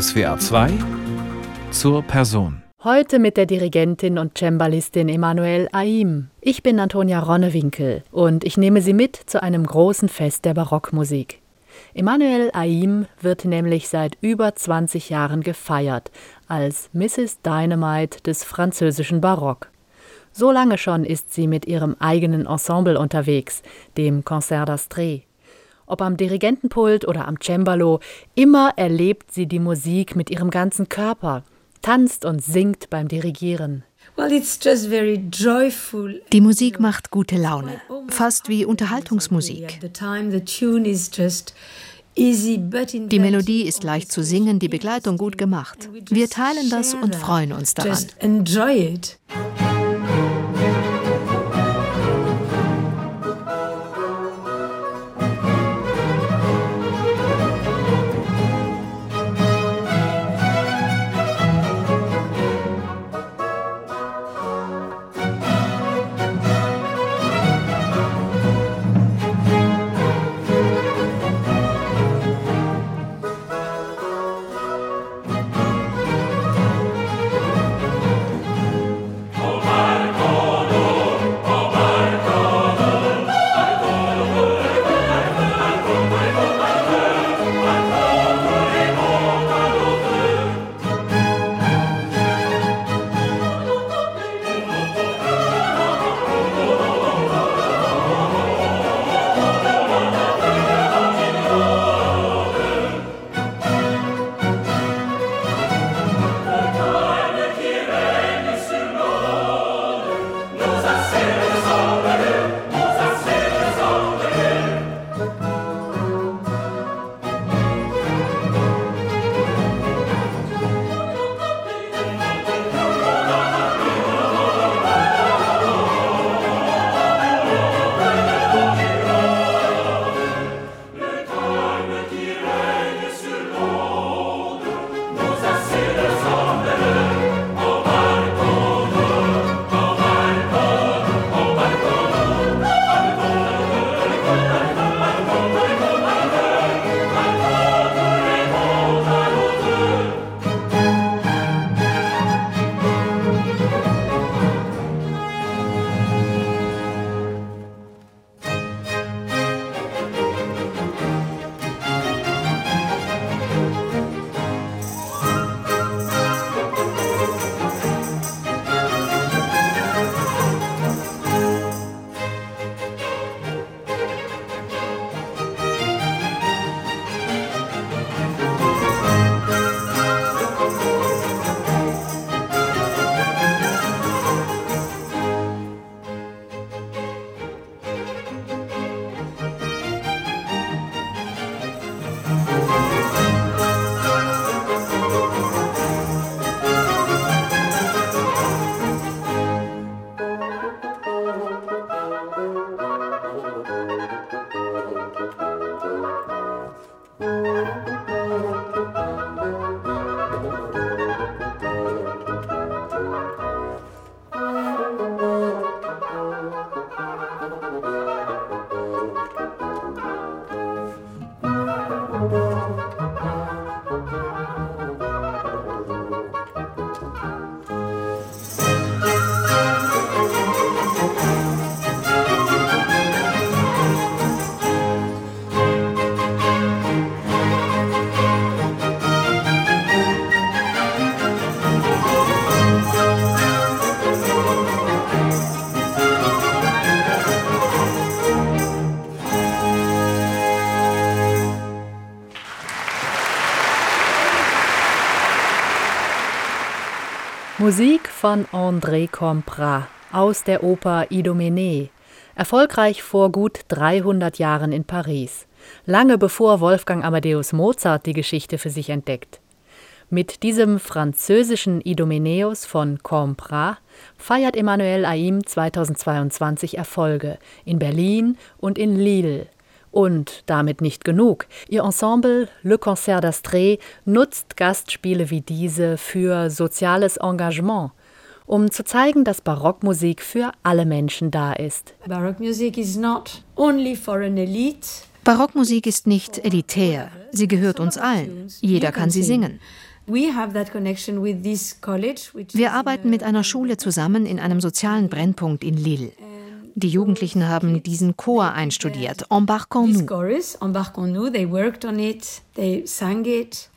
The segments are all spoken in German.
SWA 2 zur Person. Heute mit der Dirigentin und Cembalistin Emanuel Aim. Ich bin Antonia Ronnewinkel und ich nehme Sie mit zu einem großen Fest der Barockmusik. Emanuel Aim wird nämlich seit über 20 Jahren gefeiert als Mrs. Dynamite des französischen Barock. So lange schon ist sie mit ihrem eigenen Ensemble unterwegs, dem Concert d'Astrée. Ob am Dirigentenpult oder am Cembalo, immer erlebt sie die Musik mit ihrem ganzen Körper, tanzt und singt beim Dirigieren. Die Musik macht gute Laune, fast wie Unterhaltungsmusik. Die Melodie ist leicht zu singen, die Begleitung gut gemacht. Wir teilen das und freuen uns daran. Von André Comprat aus der Oper Idomenee, erfolgreich vor gut 300 Jahren in Paris, lange bevor Wolfgang Amadeus Mozart die Geschichte für sich entdeckt. Mit diesem französischen Idomeneus von Comprat feiert Emmanuel Aim 2022 Erfolge in Berlin und in Lille und damit nicht genug. Ihr Ensemble Le Concert d'Astrée nutzt Gastspiele wie diese für soziales Engagement, um zu zeigen, dass Barockmusik für alle Menschen da ist. Baroque music is not only for an elite. Barockmusik ist nicht elitär, sie gehört uns allen. Jeder kann sie singen. Wir arbeiten mit einer Schule zusammen in einem sozialen Brennpunkt in Lille. Die Jugendlichen haben diesen Chor einstudiert, Embarquons-nous.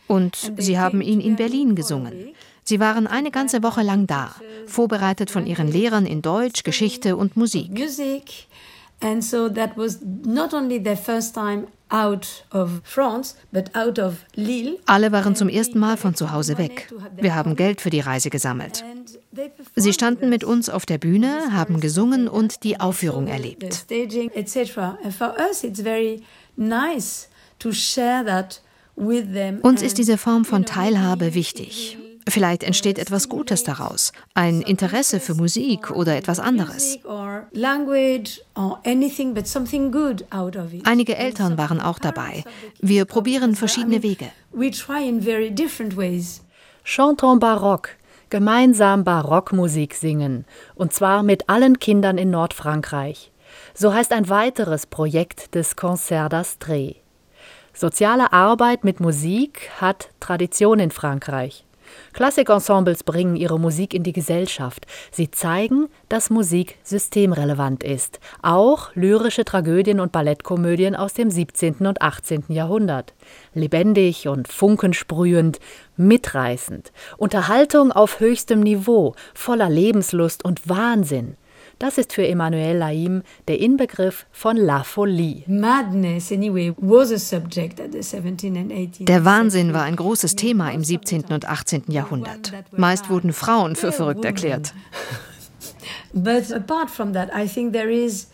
Und sie haben ihn in Berlin gesungen. Sie waren eine ganze Woche lang da, vorbereitet von ihren Lehrern in Deutsch, Geschichte und Musik. And so that was not only their first time out of France, but out of Lille. Alle waren zum ersten Mal von zu Hause weg. Wir haben Geld für die Reise gesammelt. Sie standen mit uns auf der Bühne, haben gesungen und die Aufführung erlebt. Uns ist diese Form von Teilhabe wichtig. Vielleicht entsteht etwas Gutes daraus, ein Interesse für Musik oder etwas anderes. Einige Eltern waren auch dabei. Wir probieren verschiedene Wege. Chanton Baroque, gemeinsam Barockmusik singen, und zwar mit allen Kindern in Nordfrankreich. So heißt ein weiteres Projekt des Concert d'Astrée. Soziale Arbeit mit Musik hat Tradition in Frankreich. Klassikensembles bringen ihre Musik in die Gesellschaft. Sie zeigen, dass Musik systemrelevant ist. Auch lyrische Tragödien und Ballettkomödien aus dem 17. und 18. Jahrhundert. Lebendig und funkensprühend, mitreißend. Unterhaltung auf höchstem Niveau, voller Lebenslust und Wahnsinn. Das ist für Emmanuel Laim der Inbegriff von La Folie. Der Wahnsinn war ein großes Thema im 17. und 18. Jahrhundert. Meist wurden Frauen für verrückt erklärt. But apart from that, I think there is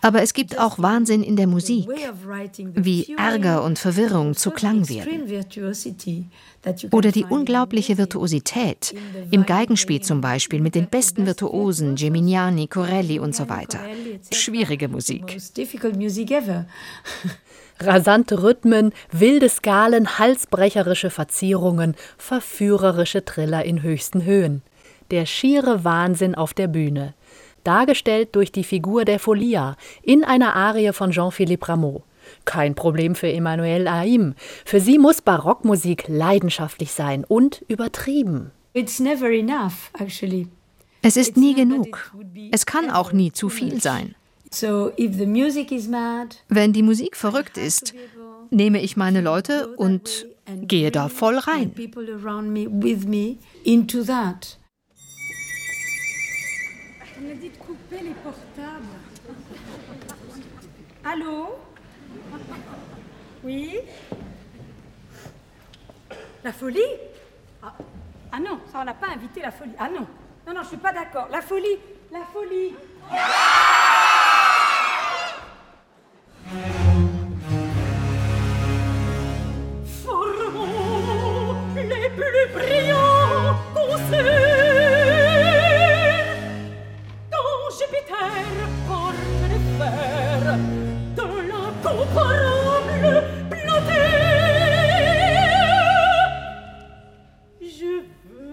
Aber es gibt auch Wahnsinn in der Musik, wie Ärger und Verwirrung zu Klang werden. Oder die unglaubliche Virtuosität, im Geigenspiel zum Beispiel mit den besten Virtuosen, Geminiani, Corelli und so weiter. Schwierige Musik. Rasante Rhythmen, wilde Skalen, halsbrecherische Verzierungen, verführerische Triller in höchsten Höhen der schiere Wahnsinn auf der Bühne, dargestellt durch die Figur der Folia in einer Arie von Jean-Philippe Rameau. Kein Problem für Emmanuel Haim. Für sie muss Barockmusik leidenschaftlich sein und übertrieben. Es ist nie genug. Es kann auch nie zu viel sein. Wenn die Musik verrückt ist, nehme ich meine Leute und gehe da voll rein. Les portables. Allô? Oui? La folie? Ah. ah. non, ça on n'a pas invité la folie. Ah non, non, non, je suis pas d'accord. La folie, la folie. Formons les plus brillants Jupiter, orne de fer, de l'incomparable beauté. Je veux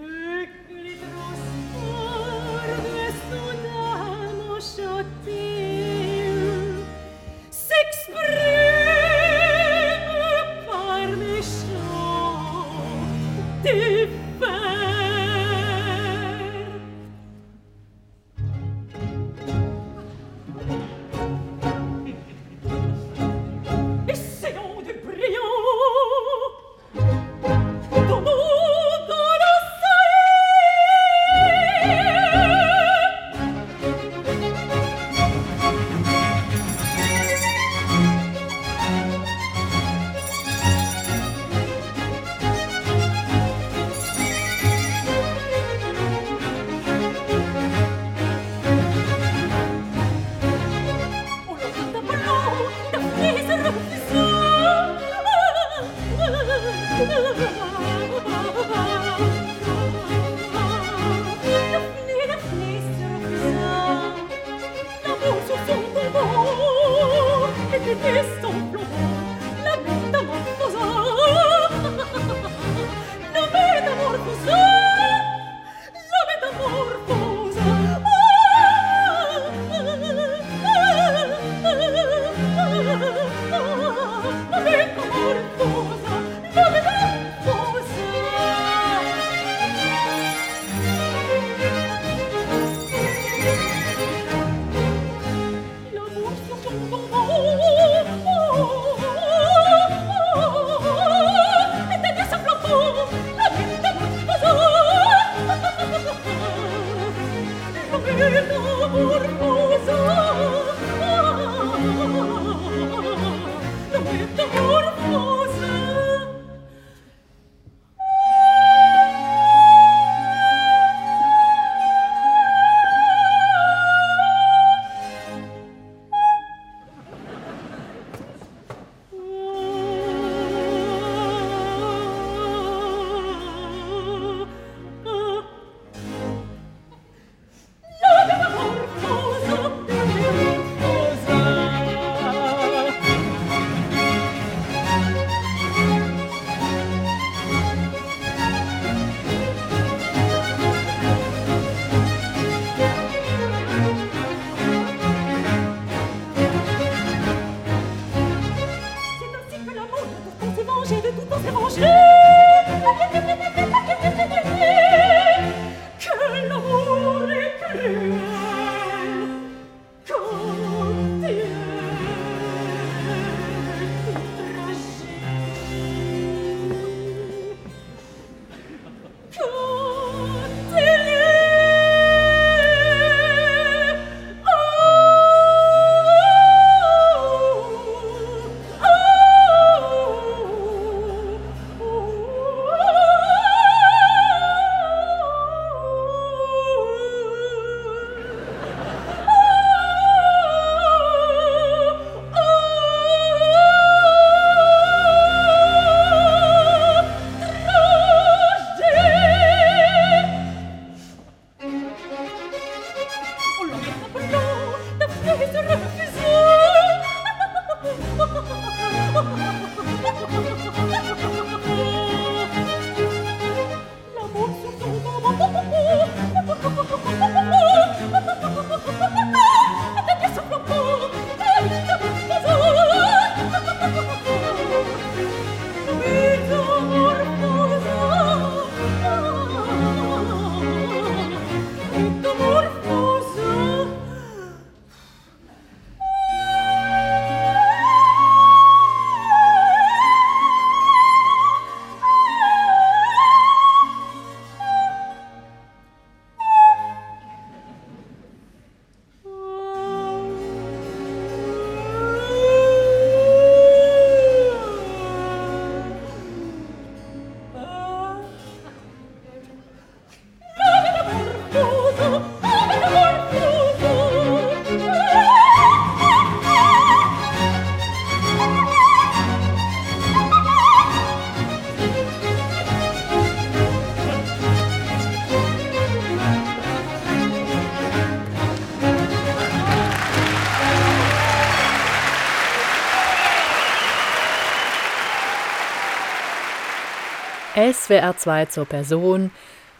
SWR2 zur Person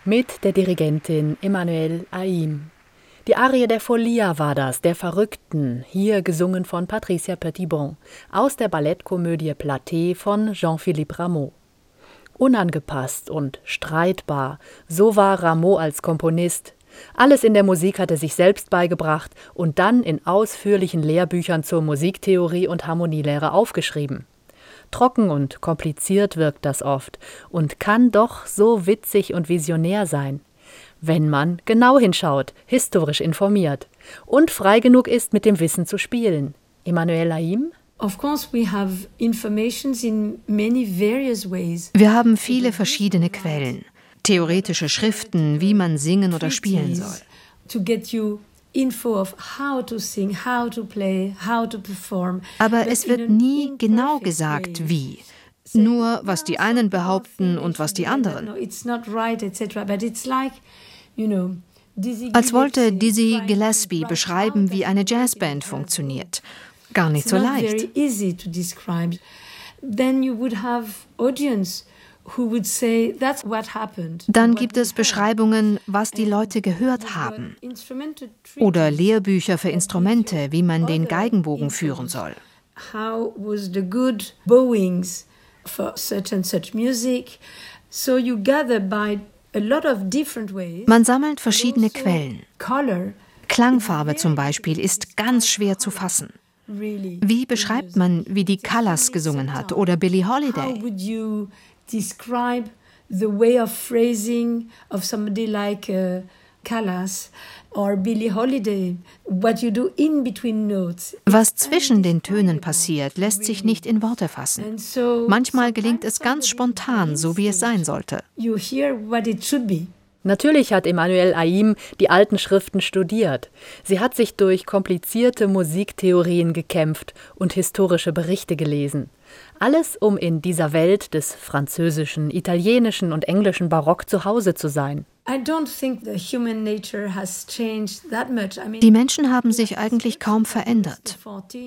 mit der Dirigentin Emanuel Aim. Die Arie der Folia war das, der Verrückten, hier gesungen von Patricia Petitbon, aus der Ballettkomödie Platé von Jean-Philippe Rameau. Unangepasst und streitbar, so war Rameau als Komponist. Alles in der Musik hat er sich selbst beigebracht und dann in ausführlichen Lehrbüchern zur Musiktheorie und Harmonielehre aufgeschrieben. Trocken und kompliziert wirkt das oft und kann doch so witzig und visionär sein, wenn man genau hinschaut, historisch informiert und frei genug ist, mit dem Wissen zu spielen. Emmanuel Laim? Wir haben viele verschiedene Quellen, theoretische Schriften, wie man singen oder spielen soll. Aber es wird nie genau gesagt, wie. Nur was die einen behaupten und was die anderen. Als wollte Dizzy Gillespie beschreiben, wie eine Jazzband funktioniert. Gar nicht so leicht. Then you would have audience dann gibt es Beschreibungen, was die Leute gehört haben. Oder Lehrbücher für Instrumente, wie man den Geigenbogen führen soll. Man sammelt verschiedene Quellen. Klangfarbe zum Beispiel ist ganz schwer zu fassen. Wie beschreibt man, wie die Callas gesungen hat oder Billie Holiday? Describe the way of phrasing of somebody like uh, Callas or Billie Holiday, what you do in between notes. Was zwischen den Tönen passiert, lässt sich nicht in Worte fassen. Manchmal gelingt es ganz spontan, so wie es sein sollte. You hear what it should be. Natürlich hat Emmanuel Aim die alten Schriften studiert. Sie hat sich durch komplizierte Musiktheorien gekämpft und historische Berichte gelesen. Alles, um in dieser Welt des französischen, italienischen und englischen Barock zu Hause zu sein. Die Menschen haben sich eigentlich kaum verändert.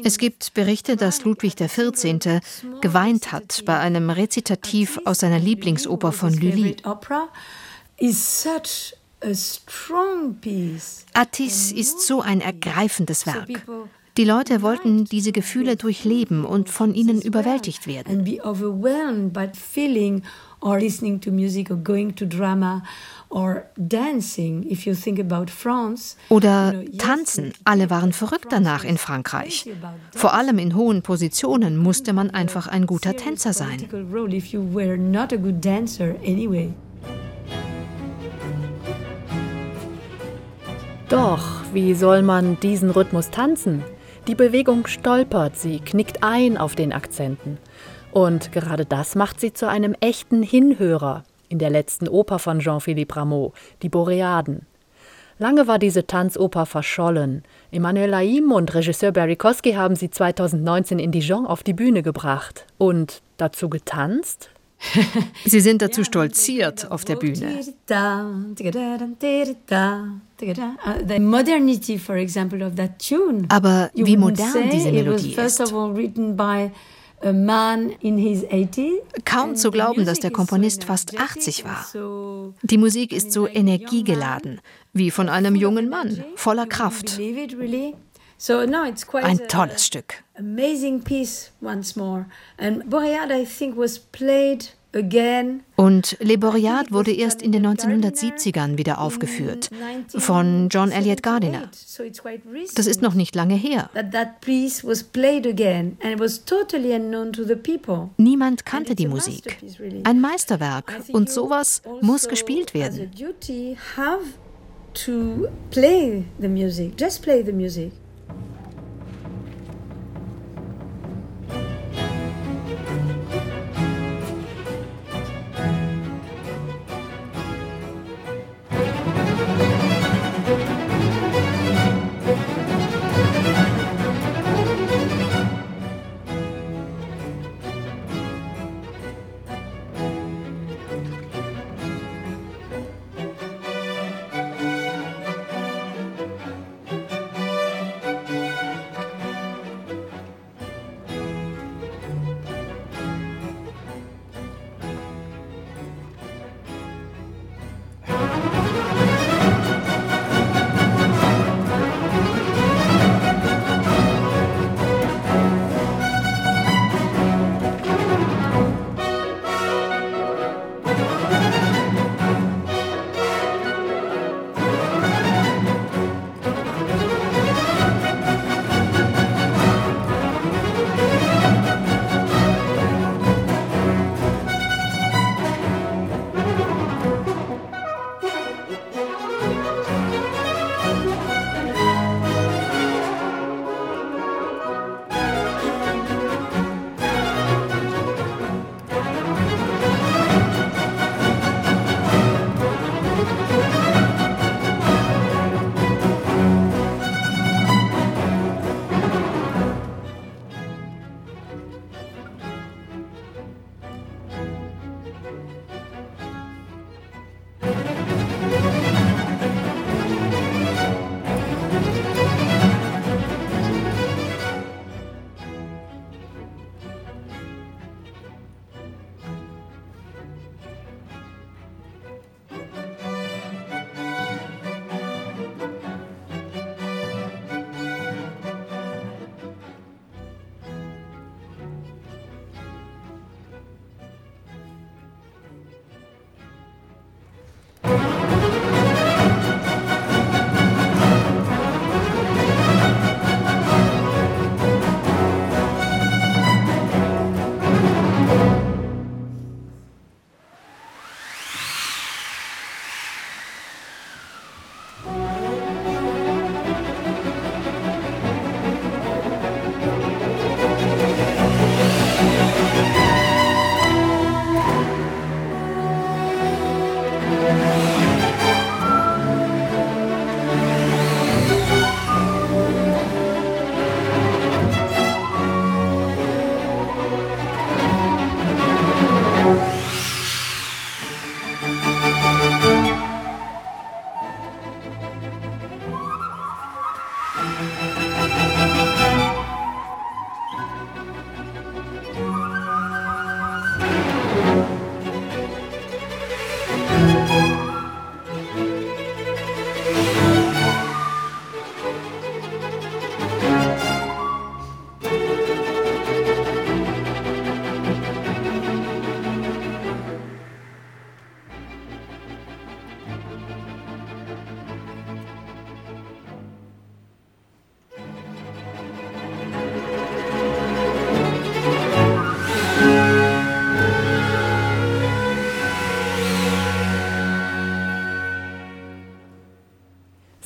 Es gibt Berichte, dass Ludwig XIV. geweint hat bei einem Rezitativ aus seiner Lieblingsoper von Lully. Attis ist so ein ergreifendes Werk. Die Leute wollten diese Gefühle durchleben und von ihnen überwältigt werden. or listening to music or going to drama or dancing if you think about France. Oder tanzen. Alle waren verrückt danach in Frankreich. Vor allem in hohen Positionen musste man einfach ein guter Tänzer sein. Doch, wie soll man diesen Rhythmus tanzen? Die Bewegung stolpert, sie knickt ein auf den Akzenten. Und gerade das macht sie zu einem echten Hinhörer in der letzten Oper von Jean-Philippe Rameau, Die Boreaden. Lange war diese Tanzoper verschollen. Emmanuel Laim und Regisseur Barry Kosky haben sie 2019 in Dijon auf die Bühne gebracht. Und dazu getanzt? Sie sind dazu stolziert auf der Bühne. Aber wie modern diese Melodie ist. Kaum zu glauben, dass der Komponist fast 80 war. Die Musik ist so energiegeladen, wie von einem jungen Mann, voller Kraft. Ein tolles Stück. Amazing piece once more. And Boread, I think, was played und Le Boread wurde erst in den 1970ern wieder aufgeführt von John Elliott Gardiner. Das ist noch nicht lange her. Niemand kannte die Musik. Ein Meisterwerk und sowas muss gespielt werden. To play the music, just play the music.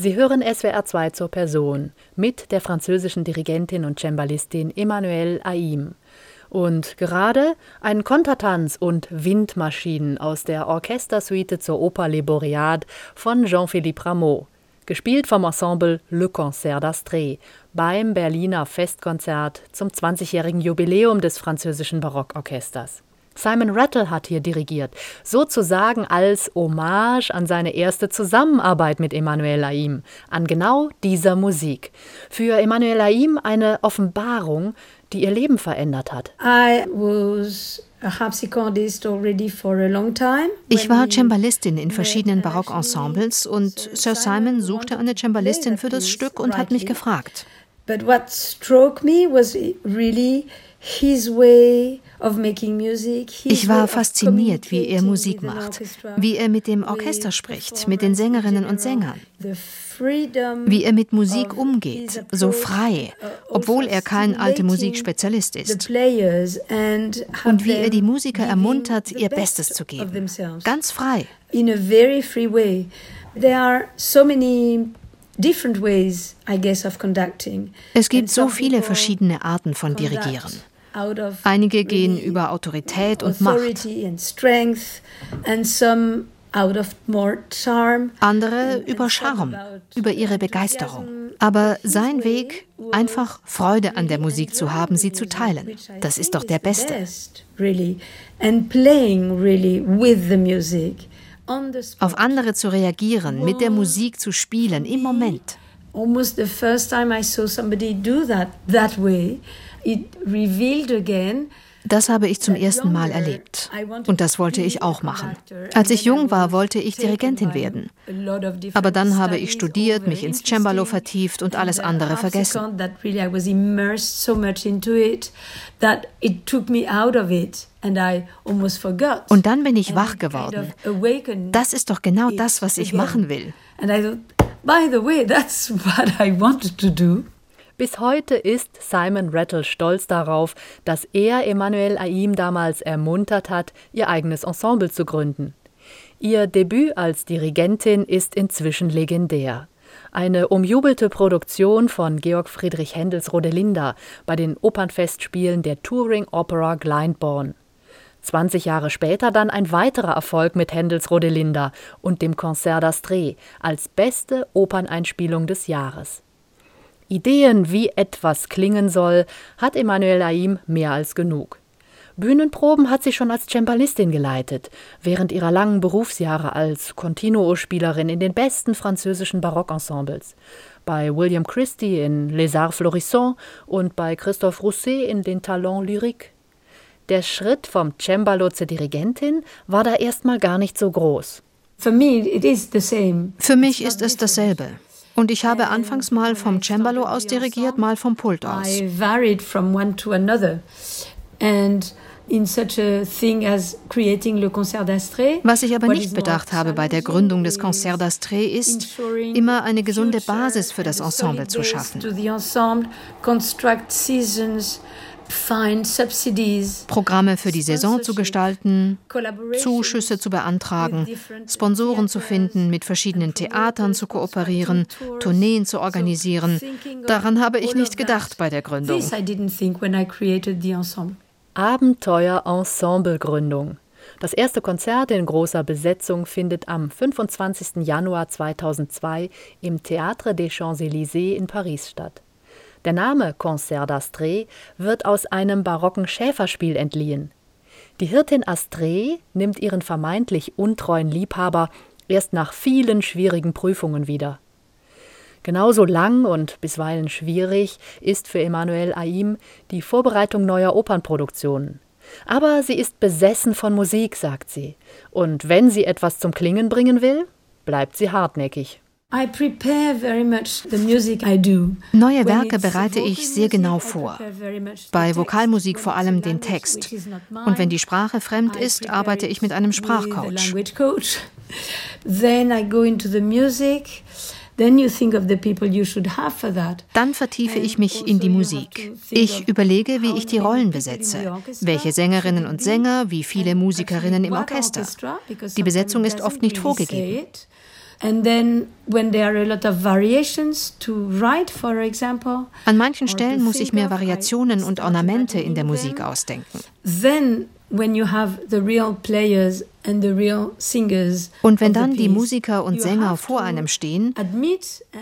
Sie hören SWR 2 zur Person mit der französischen Dirigentin und Cembalistin Emmanuelle Aim. Und gerade ein Kontertanz und Windmaschinen aus der Orchestersuite zur Oper Les Boreades von Jean-Philippe Rameau, gespielt vom Ensemble Le Concert d'Astrée beim Berliner Festkonzert zum 20-jährigen Jubiläum des französischen Barockorchesters. Simon Rattle hat hier dirigiert, sozusagen als Hommage an seine erste Zusammenarbeit mit Emmanuel Laim, an genau dieser Musik. Für Emmanuel Laim eine Offenbarung, die ihr Leben verändert hat. Ich war Cembalistin in verschiedenen Barockensembles und Sir Simon suchte eine Cembalistin für das Stück und hat mich gefragt. But what struck me was really his way ich war fasziniert, wie er Musik macht, wie er mit dem Orchester spricht, mit den Sängerinnen und Sängern, wie er mit Musik umgeht, so frei, uh, obwohl er kein alte Musikspezialist ist. Und wie er die Musiker ermuntert, ihr Bestes zu geben. Ganz frei. Es gibt so viele verschiedene Arten von Dirigieren. Einige gehen über Autorität und Macht. Andere über Charme, über ihre Begeisterung. Aber sein Weg, einfach Freude an der Musik zu haben, sie zu teilen, das ist doch der beste. Auf andere zu reagieren, mit der Musik zu spielen, im Moment. Almost the first time I saw somebody do that that way, das habe ich zum ersten Mal erlebt. Und das wollte ich auch machen. Als ich jung war, wollte ich Dirigentin werden. Aber dann habe ich studiert, mich ins Cembalo vertieft und alles andere vergessen. Und dann bin ich wach geworden. Das ist doch genau das, was ich machen will. By the way, that's what I wanted to do. Bis heute ist Simon Rattle stolz darauf, dass er Emmanuel Aim damals ermuntert hat, ihr eigenes Ensemble zu gründen. Ihr Debüt als Dirigentin ist inzwischen legendär. Eine umjubelte Produktion von Georg Friedrich Händels Rodelinda bei den Opernfestspielen der Touring Opera Glyndebourne. 20 Jahre später dann ein weiterer Erfolg mit Händels Rodelinda und dem Concert d'Astrée als beste Operneinspielung des Jahres. Ideen, wie etwas klingen soll, hat Emmanuel Laim mehr als genug. Bühnenproben hat sie schon als Cembalistin geleitet, während ihrer langen Berufsjahre als Continuo-Spielerin in den besten französischen Barockensembles. Bei William Christie in Les Arts Florissants und bei Christophe Rousset in den Talents Lyriques. Der Schritt vom Cembalo zur Dirigentin war da erstmal gar nicht so groß. Für mich ist es dasselbe. Und ich habe anfangs mal vom Cembalo aus dirigiert, mal vom Pult aus. I varied from one to another. And was ich aber nicht bedacht habe bei der Gründung des Concert d'Astrée ist, immer eine gesunde Basis für das Ensemble zu schaffen. Programme für die Saison zu gestalten, Zuschüsse zu beantragen, Sponsoren zu finden, mit verschiedenen Theatern zu kooperieren, Tourneen zu organisieren. Daran habe ich nicht gedacht bei der Gründung. Abenteuer-Ensemble-Gründung. Das erste Konzert in großer Besetzung findet am 25. Januar 2002 im Théâtre des Champs-Élysées in Paris statt. Der Name Concert d'Astrée wird aus einem barocken Schäferspiel entliehen. Die Hirtin Astrée nimmt ihren vermeintlich untreuen Liebhaber erst nach vielen schwierigen Prüfungen wieder. Genauso lang und bisweilen schwierig ist für Emmanuel Aim die Vorbereitung neuer Opernproduktionen. Aber sie ist besessen von Musik, sagt sie. Und wenn sie etwas zum Klingen bringen will, bleibt sie hartnäckig. Neue Werke bereite ich sehr genau vor. Bei Vokalmusik vor allem den Text. Und wenn die Sprache fremd ist, arbeite ich mit einem Sprachcoach. Dann vertiefe ich mich in die Musik. Ich überlege, wie ich die Rollen besetze. Welche Sängerinnen und Sänger, wie viele Musikerinnen im Orchester. Die Besetzung ist oft nicht vorgegeben. And then when there are a lot of variations to write, for example. An manchen Stellen muss ich mir Variationen und Ornamente in der Musik ausdenken. Then when you have the real players and the real singers und wenn dann die Musiker und Sänger vor einem stehen,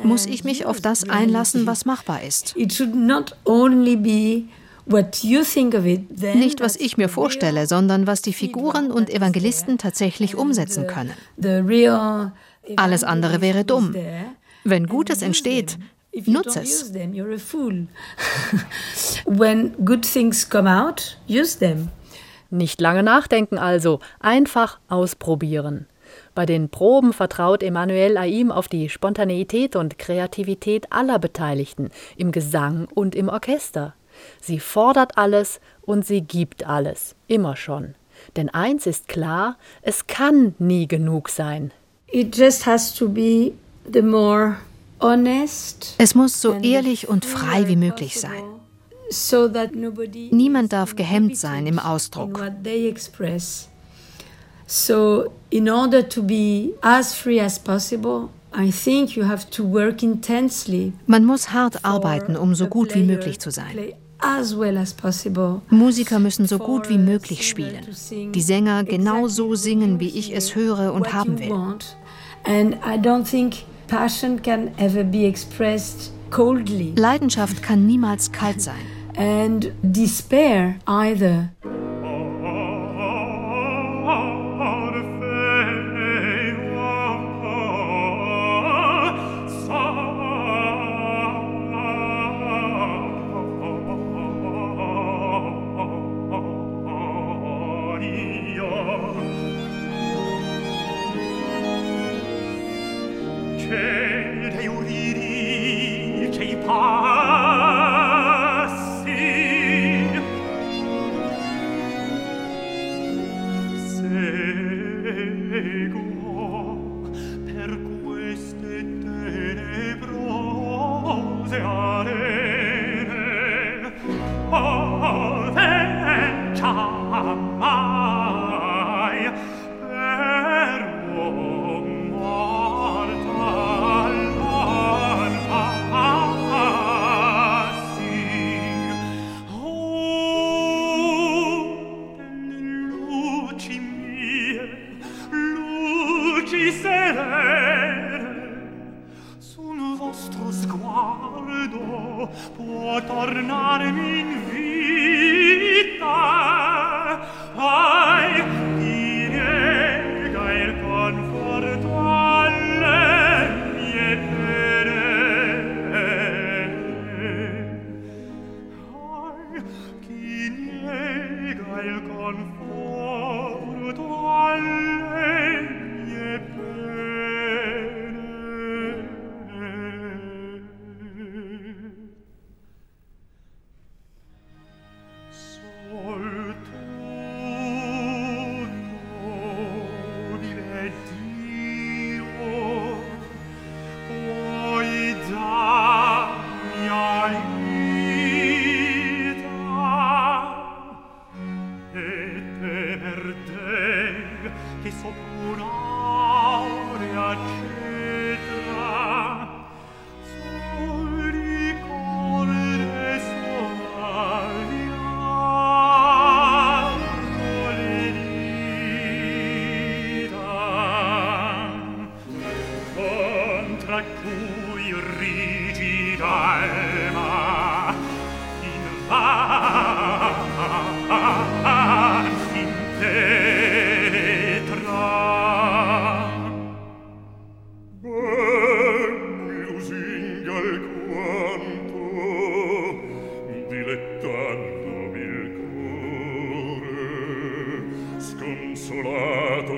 muss ich mich auf das einlassen, was machbar ist. It should not only be nicht, was ich mir vorstelle, sondern was die Figuren und Evangelisten tatsächlich umsetzen können. Alles andere wäre dumm. Wenn Gutes entsteht, nutze es. Nicht lange nachdenken also, einfach ausprobieren. Bei den Proben vertraut Emmanuel Aim auf die Spontaneität und Kreativität aller Beteiligten, im Gesang und im Orchester. Sie fordert alles und sie gibt alles, immer schon. Denn eins ist klar, es kann nie genug sein. It just has to be the more honest es muss so ehrlich und frei wie möglich sein. Niemand darf gehemmt sein im Ausdruck. So, in order to be as free as possible, man muss hart arbeiten, um so gut wie möglich zu sein. Musiker müssen so gut wie möglich spielen, die Sänger genau so singen, wie ich es höre und haben will. Leidenschaft kann niemals kalt sein.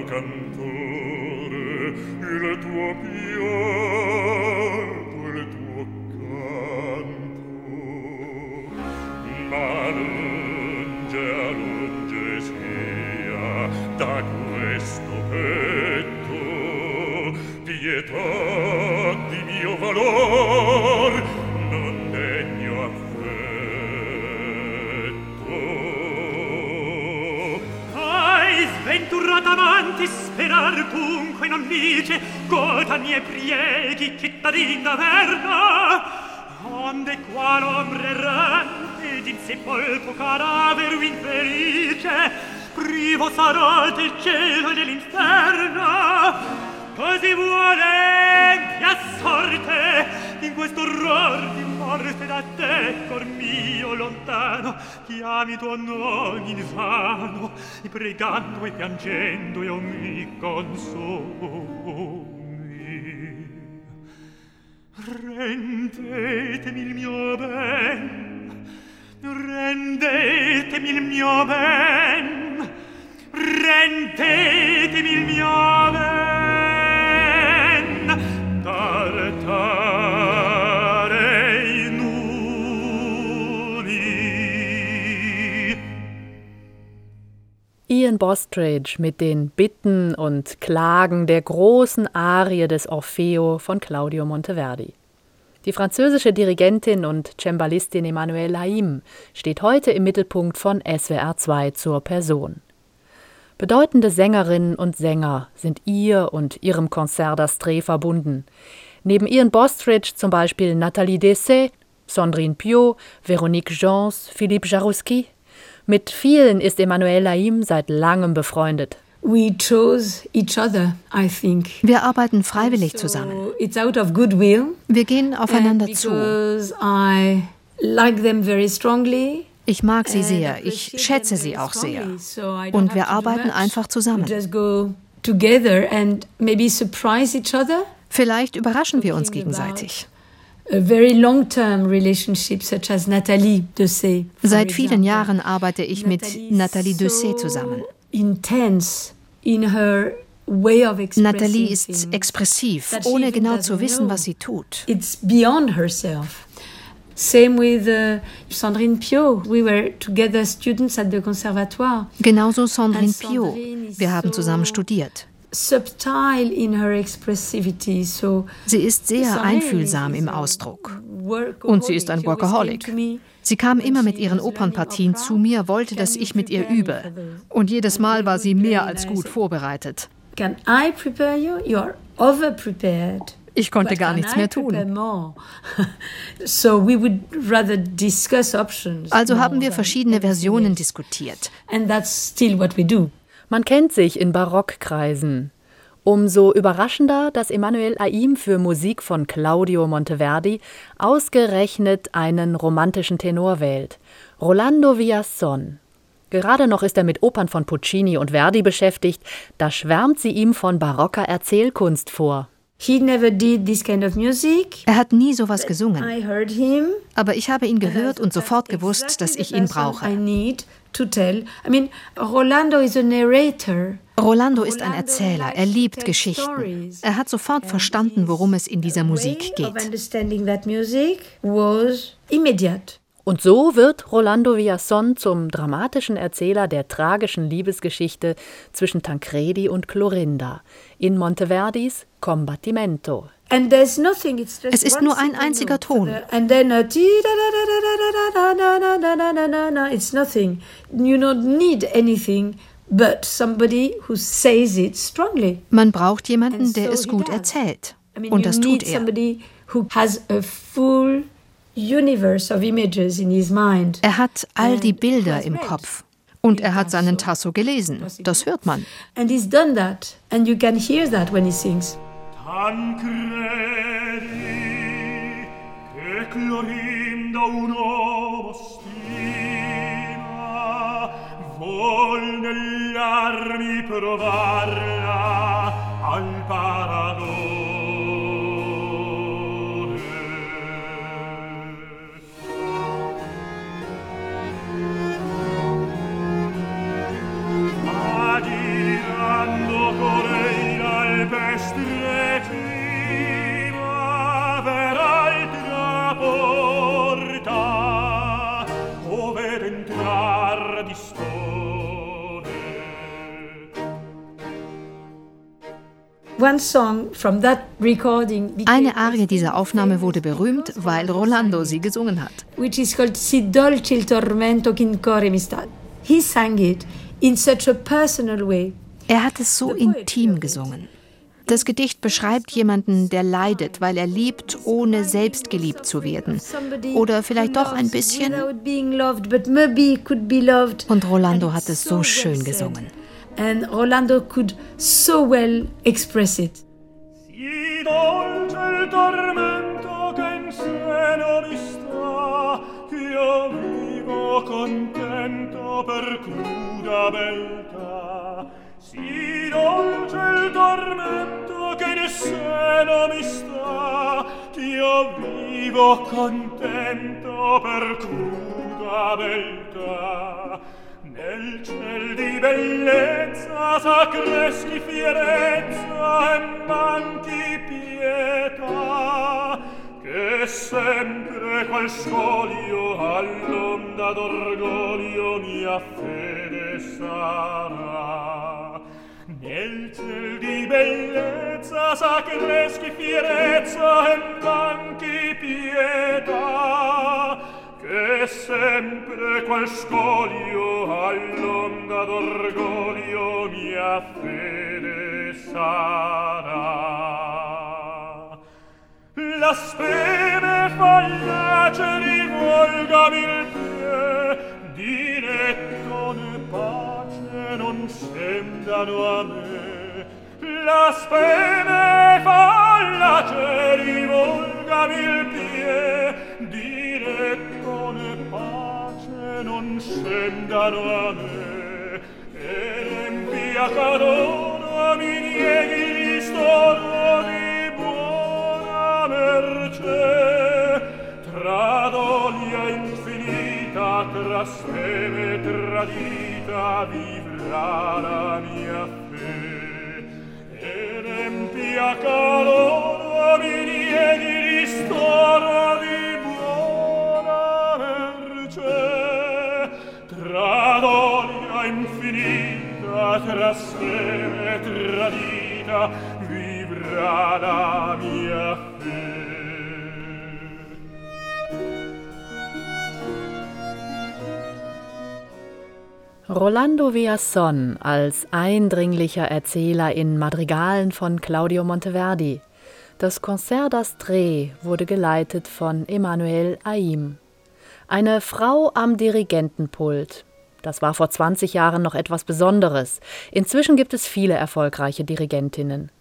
canto prieghi cittadin d'averna onde qual ombre errante din sepolco cadavero infelice privo sarò del cielo e dell'inferno. Così vuole a sorte in questo orror di morte da te cor mio lontano chiami tuo nome in vano pregando e piangendo io mi consumi Rendetemi il mio ben, rendetemi il mio ben, rendetemi il mio ben. Ian Bostridge mit den Bitten und Klagen der großen Arie des Orfeo von Claudio Monteverdi. Die französische Dirigentin und Cembalistin Emmanuelle Haim steht heute im Mittelpunkt von SWR 2 zur Person. Bedeutende Sängerinnen und Sänger sind ihr und ihrem Concert d'Astre verbunden. Neben Ian Bostridge zum Beispiel Nathalie Dessay, Sandrine Piot, Véronique Jans, Philippe Jarouski. Mit vielen ist Emmanuel Laim seit langem befreundet. We chose each other, I think. Wir arbeiten freiwillig so zusammen. It's out of goodwill. Wir gehen aufeinander zu. I like them very strongly. Ich mag sie sehr, ich schätze sie auch sehr. Und wir arbeiten einfach zusammen. Vielleicht überraschen wir uns gegenseitig. Seit vielen Jahren arbeite ich mit Nathalie Dessay zusammen. Nathalie ist expressiv, ohne genau zu wissen, was sie tut. It's beyond herself. Same with uh, Sandrine Piot. We were together students at the conservatoire. Genauso Sandrine Piot. Wir haben zusammen studiert. Subtile in her expressivity. So sie ist sehr einfühlsam im Ausdruck. Und sie ist ein Workaholic. Sie kam immer mit ihren Opernpartien zu mir, wollte, dass ich mit ihr übe. Und jedes Mal war sie mehr als gut vorbereitet. Can I prepare you? You are over prepared. Ich konnte gar nichts mehr tun. Also haben wir verschiedene Versionen diskutiert. Man kennt sich in Barockkreisen. Umso überraschender, dass Emmanuel Aim für Musik von Claudio Monteverdi ausgerechnet einen romantischen Tenor wählt. Rolando Villasson. Gerade noch ist er mit Opern von Puccini und Verdi beschäftigt, da schwärmt sie ihm von barocker Erzählkunst vor. Kind of er hat nie sowas gesungen. Aber ich habe ihn gehört und sofort gewusst, dass ich ihn brauche. Rolando ist ein Erzähler, er liebt Geschichten. Er hat sofort verstanden, worum es in dieser Musik geht. Und so wird Rolando Villasson zum dramatischen Erzähler der tragischen Liebesgeschichte zwischen Tancredi und Clorinda in Monteverdis Combattimento. Es ist nur ein einziger Ton. It's nothing. You don't need anything but somebody who says it strongly. Man braucht jemanden, der es gut erzählt. Und das tut er. Er hat all die Bilder im Kopf. Und er hat seinen Tasso gelesen. Das hört man. And he's done that. And you can hear that when he sings. credi che clorinda un uomo stima vuol nell'armi provarla al paradore ma girando coreira il pestre Eine Arie dieser Aufnahme wurde berühmt, weil Rolando sie gesungen hat. Which is called Si dolce il tormento che in core mi sta. He sang it in such a personal way. Er hat es so intim gesungen. Das Gedicht beschreibt jemanden, der leidet, weil er liebt, ohne selbst geliebt zu werden. Oder vielleicht doch ein bisschen. Und Rolando hat es so schön gesungen. And Rolando could so well express it. Si dolce il tormento che in seno mi sta, io vivo contento per cruda beltà. Si dolce il tormento che in seno mi sta, ch'io vivo contento per cruda beltà. Nel ciel di bellezza sacreschi fierezza e manchi pietà, che sempre qual scoglio all'onda d'orgoglio mia fede sarà. Nel ciel di bellezza sa che fierezza e manchi pietà. Che sempre qual scoglio all'onda d'orgoglio mia fede sarà blasfeme fallace rivolga il pie diretto ne pace non sembrano a me. Blasfeme fallace rivolga il pie diretto ne pace non sembrano a me. E l'envia carono mi nieghi l'istoro tra speme tradita vivrà la mia fe. E l'empia calor mi diedi ristoro di buona merce. Tra doglia infinita tra speme tradita vivrà la mia fe. Rolando Villazon als eindringlicher Erzähler in Madrigalen von Claudio Monteverdi. Das Concert d'Astrée wurde geleitet von Emmanuel Aim. Eine Frau am Dirigentenpult. Das war vor 20 Jahren noch etwas Besonderes. Inzwischen gibt es viele erfolgreiche Dirigentinnen.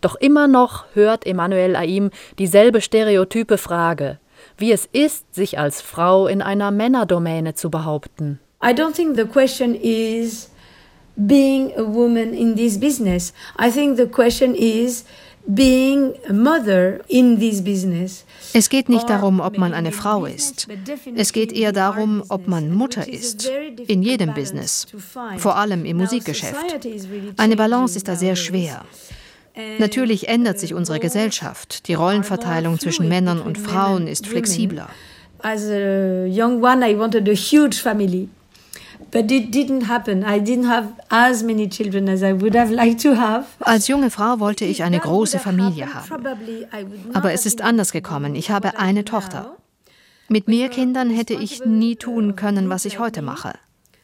Doch immer noch hört Emmanuel Aim dieselbe stereotype Frage, wie es ist, sich als Frau in einer Männerdomäne zu behaupten. I don't think the question is being a woman in this business. I think the question is being a mother in this business. Es geht nicht darum, ob man eine Frau ist. Es geht eher darum, ob man Mutter ist. In jedem Business. Vor allem im Musikgeschäft. Eine Balance ist da sehr schwer. Natürlich ändert sich unsere Gesellschaft. Die Rollenverteilung zwischen Männern und Frauen ist flexibler. As a young one, I wanted a huge family. But it didn't happen. I didn't have as many children as I would have liked to have. Als junge Frau wollte ich eine große Familie haben. Aber es ist anders gekommen. Ich habe eine Tochter. Mit mehr Kindern hätte ich nie tun können, was ich heute mache.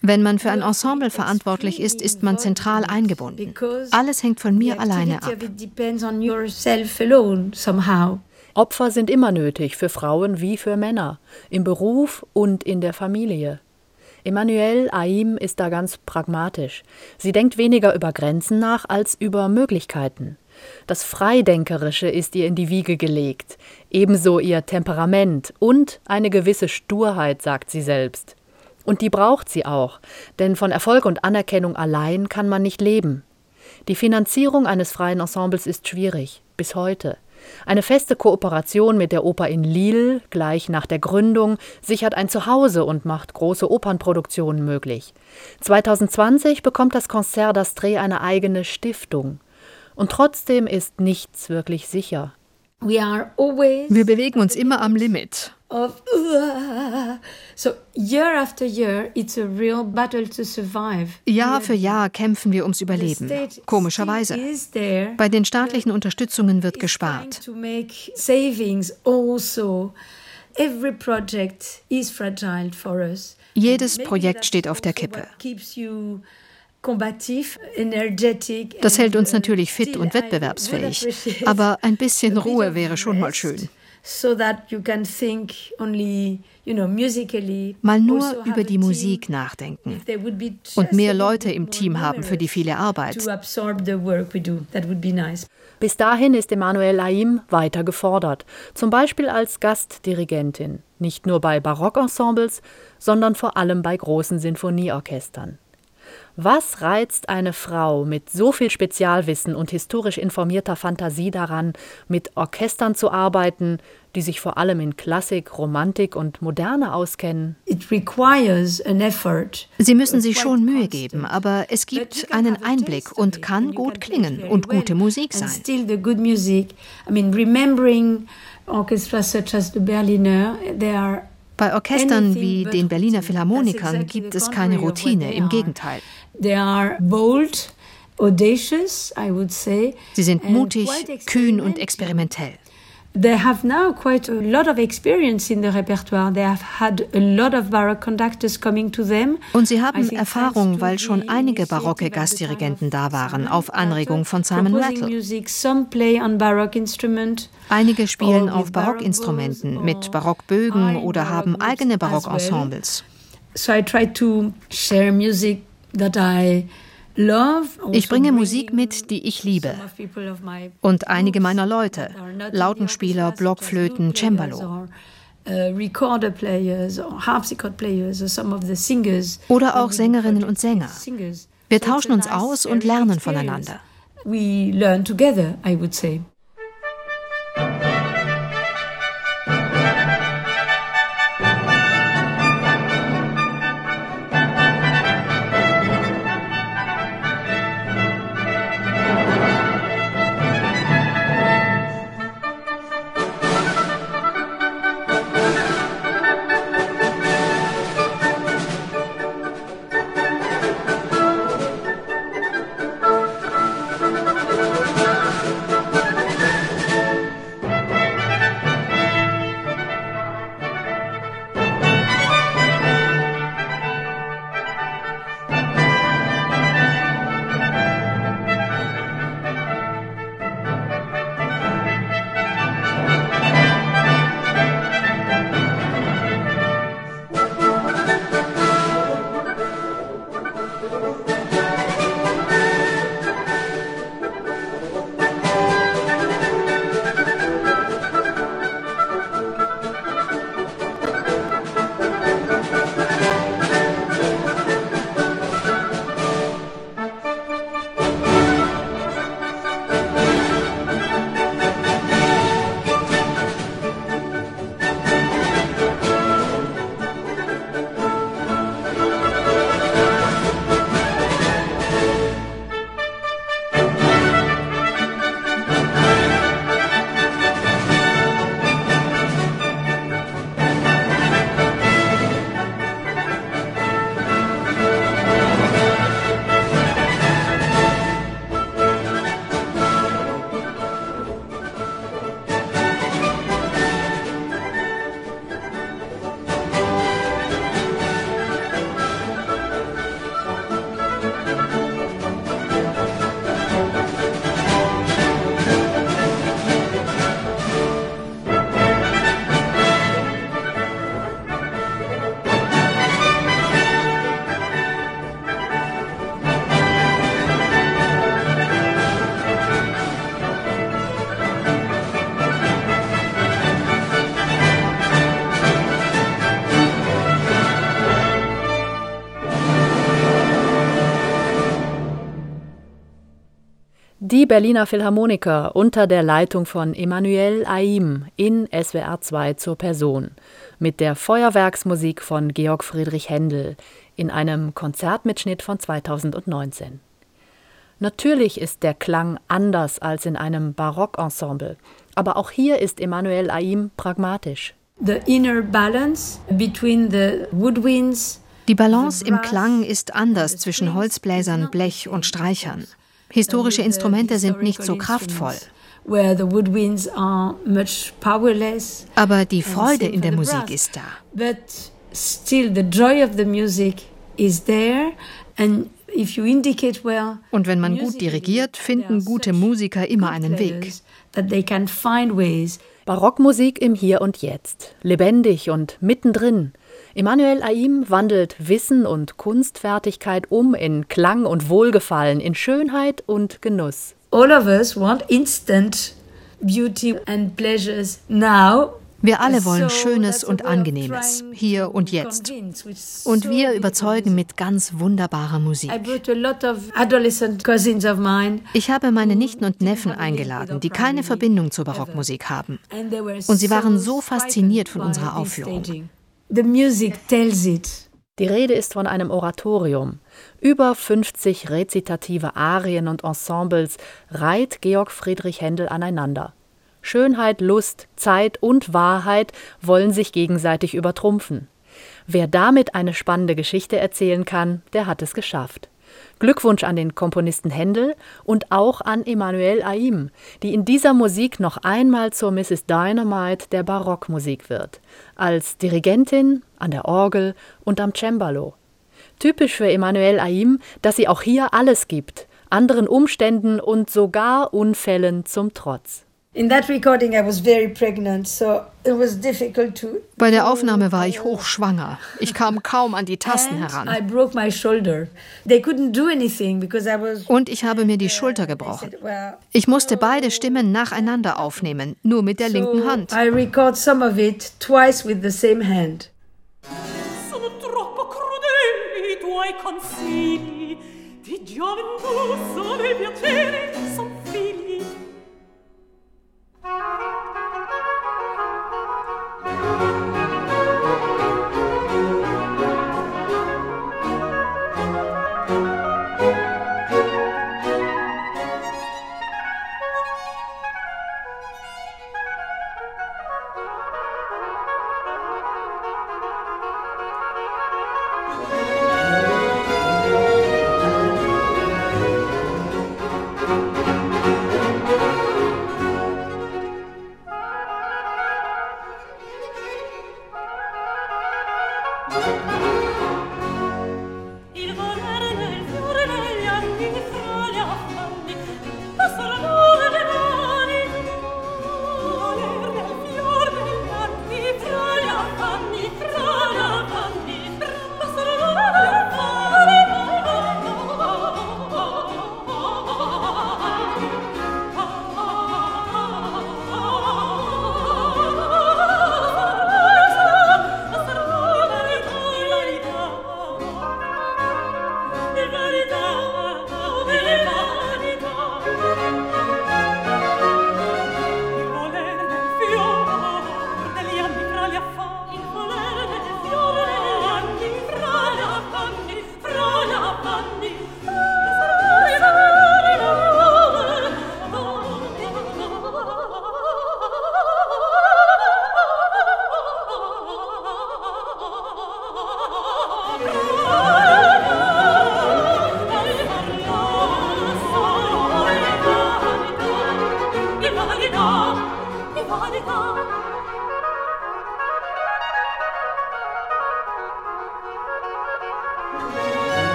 Wenn man für ein Ensemble verantwortlich ist, ist man zentral eingebunden. Alles hängt von mir alleine ab. Opfer sind immer nötig, für Frauen wie für Männer, im Beruf und in der Familie. Emmanuel Aim ist da ganz pragmatisch. Sie denkt weniger über Grenzen nach als über Möglichkeiten. Das Freidenkerische ist ihr in die Wiege gelegt, ebenso ihr Temperament und eine gewisse Sturheit, sagt sie selbst. Und die braucht sie auch, denn von Erfolg und Anerkennung allein kann man nicht leben. Die Finanzierung eines freien Ensembles ist schwierig, bis heute. Eine feste Kooperation mit der Oper in Lille, gleich nach der Gründung, sichert ein Zuhause und macht große Opernproduktionen möglich. 2020 bekommt das Concert d'Astrée eine eigene Stiftung. Und trotzdem ist nichts wirklich sicher. Wir bewegen uns immer am Limit. Of, uh, so year after year, it's a real battle to survive. Jahr für Jahr kämpfen wir ums Überleben. Komischerweise. Bei den staatlichen Unterstützungen wird gespart. To make savings also. Every project is fragile for us. Jedes Projekt steht auf der Kippe. Keeps you Das hält uns natürlich fit und wettbewerbsfähig. Aber ein bisschen Ruhe wäre schon mal schön. Mal nur also über die Musik nachdenken und mehr Leute im Team haben für die viele Arbeit. Bis dahin ist Emanuel Laim weiter gefordert, zum Beispiel als Gastdirigentin, nicht nur bei Barockensembles, sondern vor allem bei großen Sinfonieorchestern. Was reizt eine Frau mit so viel Spezialwissen und historisch informierter Fantasie daran, mit Orchestern zu arbeiten, die sich vor allem in Klassik, Romantik und Moderne auskennen? Sie müssen sich schon Mühe geben, aber es gibt einen Einblick und kann gut klingen und gute Musik sein. Orchestras such as the Berliner, they are bei Orchestern wie den Berliner Philharmonikern gibt es keine Routine, im Gegenteil. Sie sind mutig, kühn und experimentell. They have now quite a lot of experience in the repertoire. They have had a lot of baroque conductors coming to them. Und sie haben Erfahrung, weil schon einige barocke Gastdirigenten da waren, auf Anregung von Simon Rattle. Einige spielen auf Barockinstrumenten mit Barockbögen oder haben eigene Barockensembles. So I try to share music I ich bringe Musik mit, die ich liebe. Und einige meiner Leute, Lautenspieler, Blockflöten, Cembalo. Oder auch Sängerinnen und Sänger. Wir tauschen uns aus und lernen voneinander. We learn together, I would say. Die Berliner Philharmoniker unter der Leitung von Emanuel Aim in SWR 2 zur Person mit der Feuerwerksmusik von Georg Friedrich Händel in einem Konzertmitschnitt von 2019. Natürlich ist der Klang anders als in einem Barockensemble, aber auch hier ist Emanuel Aim pragmatisch. The inner balance between the woodwinds die Balance im Klang ist anders zwischen Holzbläsern, Blech und Streichern. Historische Instrumente sind nicht so kraftvoll. Aber die Freude in der Musik ist da. Und wenn man gut dirigiert, finden gute Musiker immer einen Weg. Barockmusik im Hier und Jetzt, lebendig und mittendrin. Emanuel Aim wandelt Wissen und Kunstfertigkeit um in Klang und Wohlgefallen, in Schönheit und Genuss. All of us want instant beauty and pleasures now wir alle wollen Schönes und Angenehmes, hier und jetzt. Und wir überzeugen mit ganz wunderbarer Musik. Ich habe meine Nichten und Neffen eingeladen, die keine Verbindung zur Barockmusik haben. Und sie waren so fasziniert von unserer Aufführung. Die Rede ist von einem Oratorium. Über 50 rezitative Arien und Ensembles reiht Georg Friedrich Händel aneinander. Schönheit, Lust, Zeit und Wahrheit wollen sich gegenseitig übertrumpfen. Wer damit eine spannende Geschichte erzählen kann, der hat es geschafft. Glückwunsch an den Komponisten Händel und auch an Emmanuel Aim, die in dieser Musik noch einmal zur Mrs. Dynamite der Barockmusik wird, als Dirigentin, an der Orgel und am Cembalo. Typisch für Emmanuel Aim, dass sie auch hier alles gibt, anderen Umständen und sogar Unfällen zum Trotz. Bei der Aufnahme war ich hochschwanger. Ich kam kaum an die Tasten heran. Und ich habe mir die Schulter gebrochen. Ich musste beide Stimmen nacheinander aufnehmen, nur mit der linken Hand. I record some of it twice with the same hand. Sono troppo crudeli i tuoi consigli. Di gioventù solo i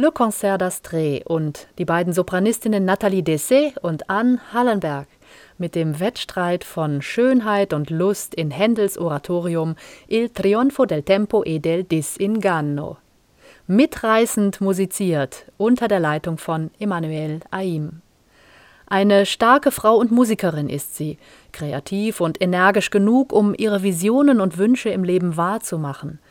Le Concert d'Astrée und die beiden Sopranistinnen Nathalie Dessay und Anne Hallenberg mit dem Wettstreit von Schönheit und Lust in Händels Oratorium Il trionfo del tempo e del disinganno. Mitreißend musiziert unter der Leitung von Emmanuel Aim. Eine starke Frau und Musikerin ist sie, kreativ und energisch genug, um ihre Visionen und Wünsche im Leben wahrzumachen –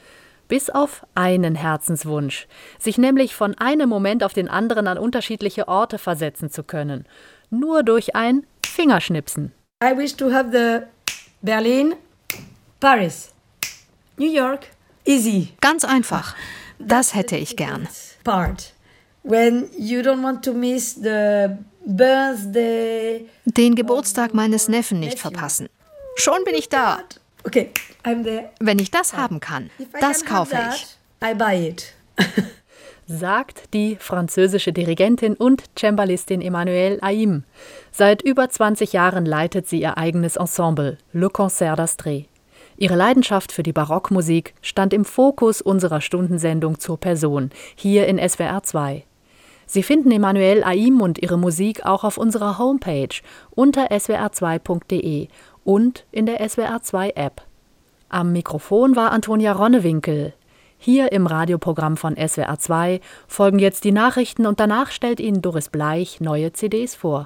bis auf einen Herzenswunsch, sich nämlich von einem Moment auf den anderen an unterschiedliche Orte versetzen zu können, nur durch ein Fingerschnipsen. I wish to have the Berlin, Paris, New York, easy. Ganz einfach. Das hätte ich gern. Part. When you don't want to miss the. Den Geburtstag meines Neffen nicht verpassen. Schon bin ich da. Okay, I'm there. Wenn ich das haben kann, das kaufe ich. I buy it. sagt die französische Dirigentin und Cembalistin Emmanuelle Aim. Seit über 20 Jahren leitet sie ihr eigenes Ensemble, Le Concert d'Astrée. Ihre Leidenschaft für die Barockmusik stand im Fokus unserer Stundensendung zur Person, hier in SWR 2. Sie finden Emmanuelle Aim und ihre Musik auch auf unserer Homepage unter swr2.de und in der SWR2 App. Am Mikrofon war Antonia Ronnewinkel. Hier im Radioprogramm von SWR2 folgen jetzt die Nachrichten und danach stellt Ihnen Doris Bleich neue CDs vor.